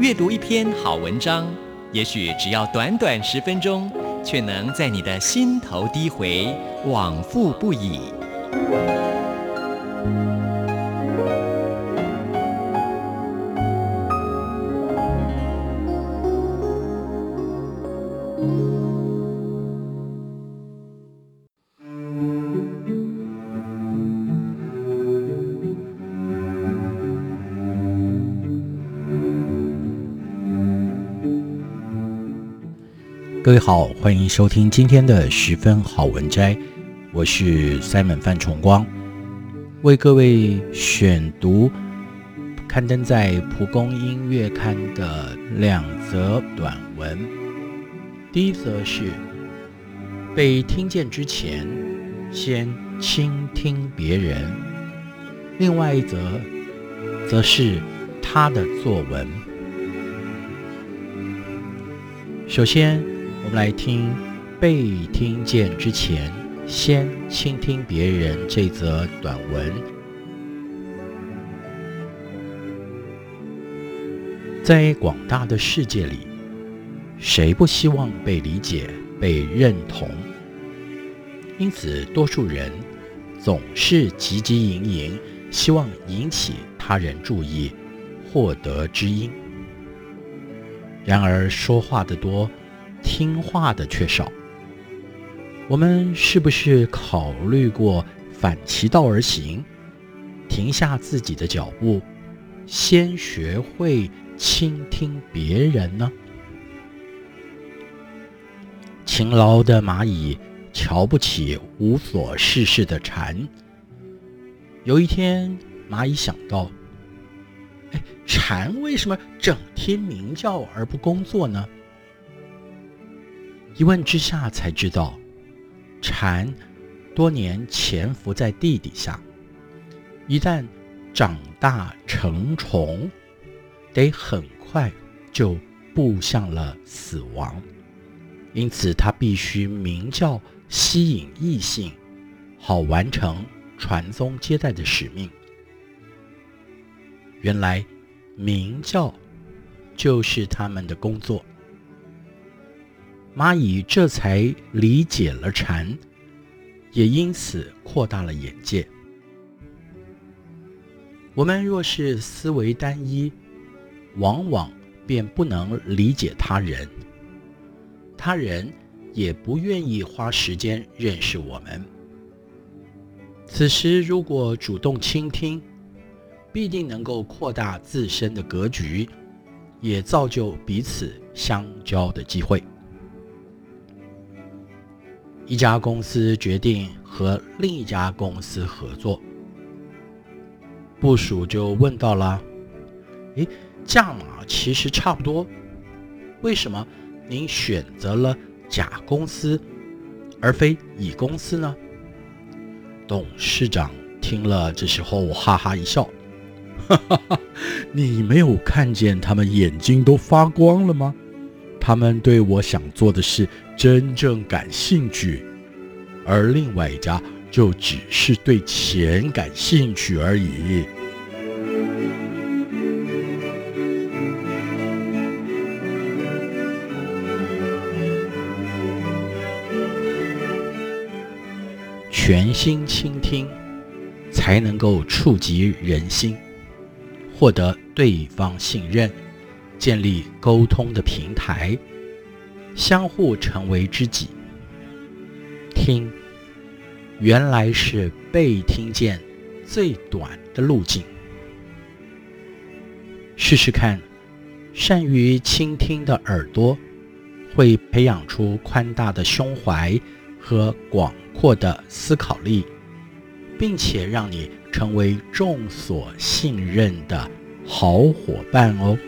阅读一篇好文章，也许只要短短十分钟，却能在你的心头低回，往复不已。各位好，欢迎收听今天的十分好文摘，我是 Simon 范崇光，为各位选读刊登在蒲公英月刊的两则短文。第一则是被听见之前，先倾听别人；另外一则则是他的作文。首先。我们来听《被听见之前，先倾听别人》这则短文。在广大的世界里，谁不希望被理解、被认同？因此，多数人总是汲汲营营，希望引起他人注意，获得知音。然而，说话的多。听话的却少，我们是不是考虑过反其道而行，停下自己的脚步，先学会倾听别人呢？勤劳的蚂蚁瞧不起无所事事的蝉。有一天，蚂蚁想到：哎，蝉为什么整天鸣叫而不工作呢？一问之下才知道，蝉多年潜伏在地底下，一旦长大成虫，得很快就步向了死亡，因此它必须鸣叫吸引异性，好完成传宗接代的使命。原来鸣叫就是他们的工作。蚂蚁这才理解了蝉，也因此扩大了眼界。我们若是思维单一，往往便不能理解他人，他人也不愿意花时间认识我们。此时如果主动倾听，必定能够扩大自身的格局，也造就彼此相交的机会。一家公司决定和另一家公司合作，部署就问到了：“诶，价码其实差不多，为什么您选择了甲公司而非乙公司呢？”董事长听了这时候哈哈一笑：“ 哈哈哈，你没有看见他们眼睛都发光了吗？”他们对我想做的事真正感兴趣，而另外一家就只是对钱感兴趣而已。全心倾听，才能够触及人心，获得对方信任。建立沟通的平台，相互成为知己。听，原来是被听见最短的路径。试试看，善于倾听的耳朵，会培养出宽大的胸怀和广阔的思考力，并且让你成为众所信任的好伙伴哦。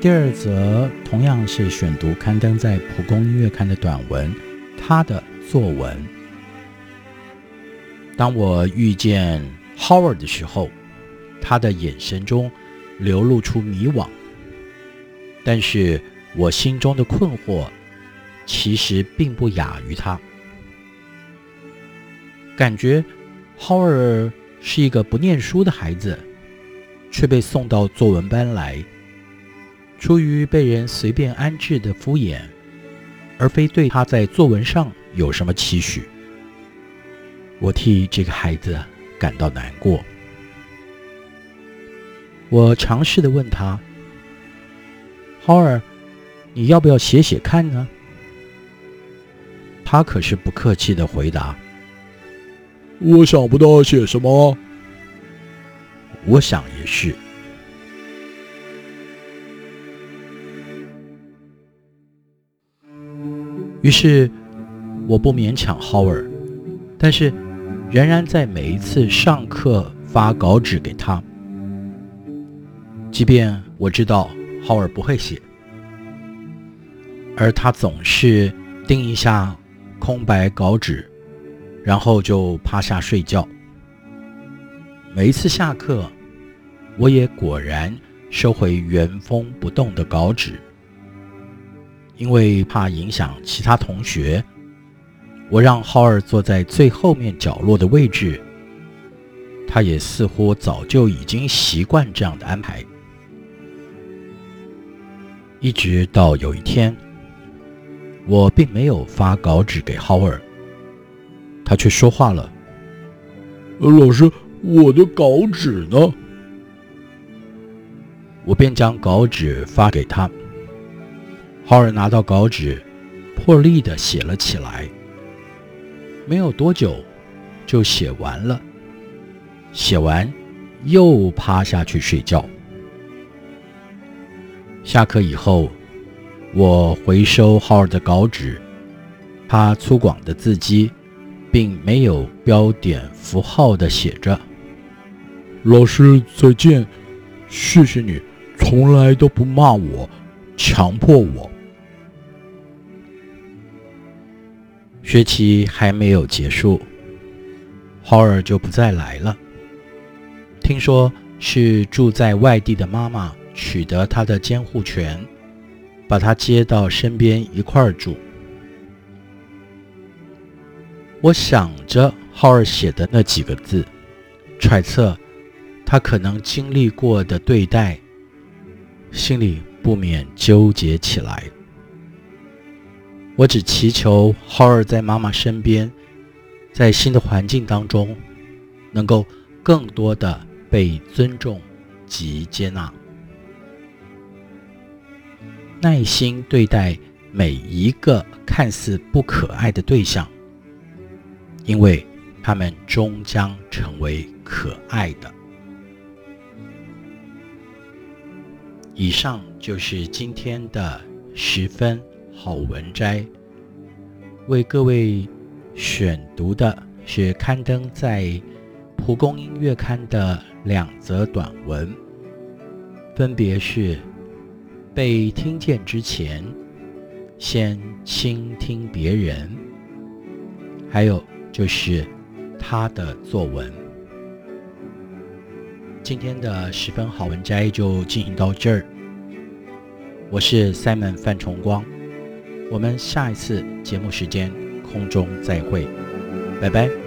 第二则同样是选读刊登在《蒲公英月刊》的短文，他的作文。当我遇见 Howard 的时候，他的眼神中流露出迷惘，但是我心中的困惑其实并不亚于他。感觉 Howard 是一个不念书的孩子，却被送到作文班来。出于被人随便安置的敷衍，而非对他在作文上有什么期许，我替这个孩子感到难过。我尝试地问他：“Howard，你要不要写写看呢？”他可是不客气的回答：“我想不到写什么。”我想也是。于是，我不勉强 Howard，但是仍然在每一次上课发稿纸给他。即便我知道 Howard 不会写，而他总是盯一下空白稿纸，然后就趴下睡觉。每一次下课，我也果然收回原封不动的稿纸。因为怕影响其他同学，我让浩尔坐在最后面角落的位置。他也似乎早就已经习惯这样的安排。一直到有一天，我并没有发稿纸给浩尔，他却说话了：“老师，我的稿纸呢？”我便将稿纸发给他。浩尔拿到稿纸，破例地写了起来。没有多久，就写完了。写完，又趴下去睡觉。下课以后，我回收浩尔的稿纸，他粗犷的字迹，并没有标点符号地写着：“老师再见，谢谢你，从来都不骂我，强迫我。”学期还没有结束，浩尔就不再来了。听说是住在外地的妈妈取得他的监护权，把他接到身边一块儿住。我想着浩尔写的那几个字，揣测他可能经历过的对待，心里不免纠结起来。我只祈求浩尔在妈妈身边，在新的环境当中，能够更多的被尊重及接纳，耐心对待每一个看似不可爱的对象，因为他们终将成为可爱的。以上就是今天的十分。好文摘，为各位选读的是刊登在《蒲公英月刊》的两则短文，分别是被听见之前，先倾听别人，还有就是他的作文。今天的十分好文摘就进行到这儿，我是 Simon 范崇光。我们下一次节目时间空中再会，拜拜。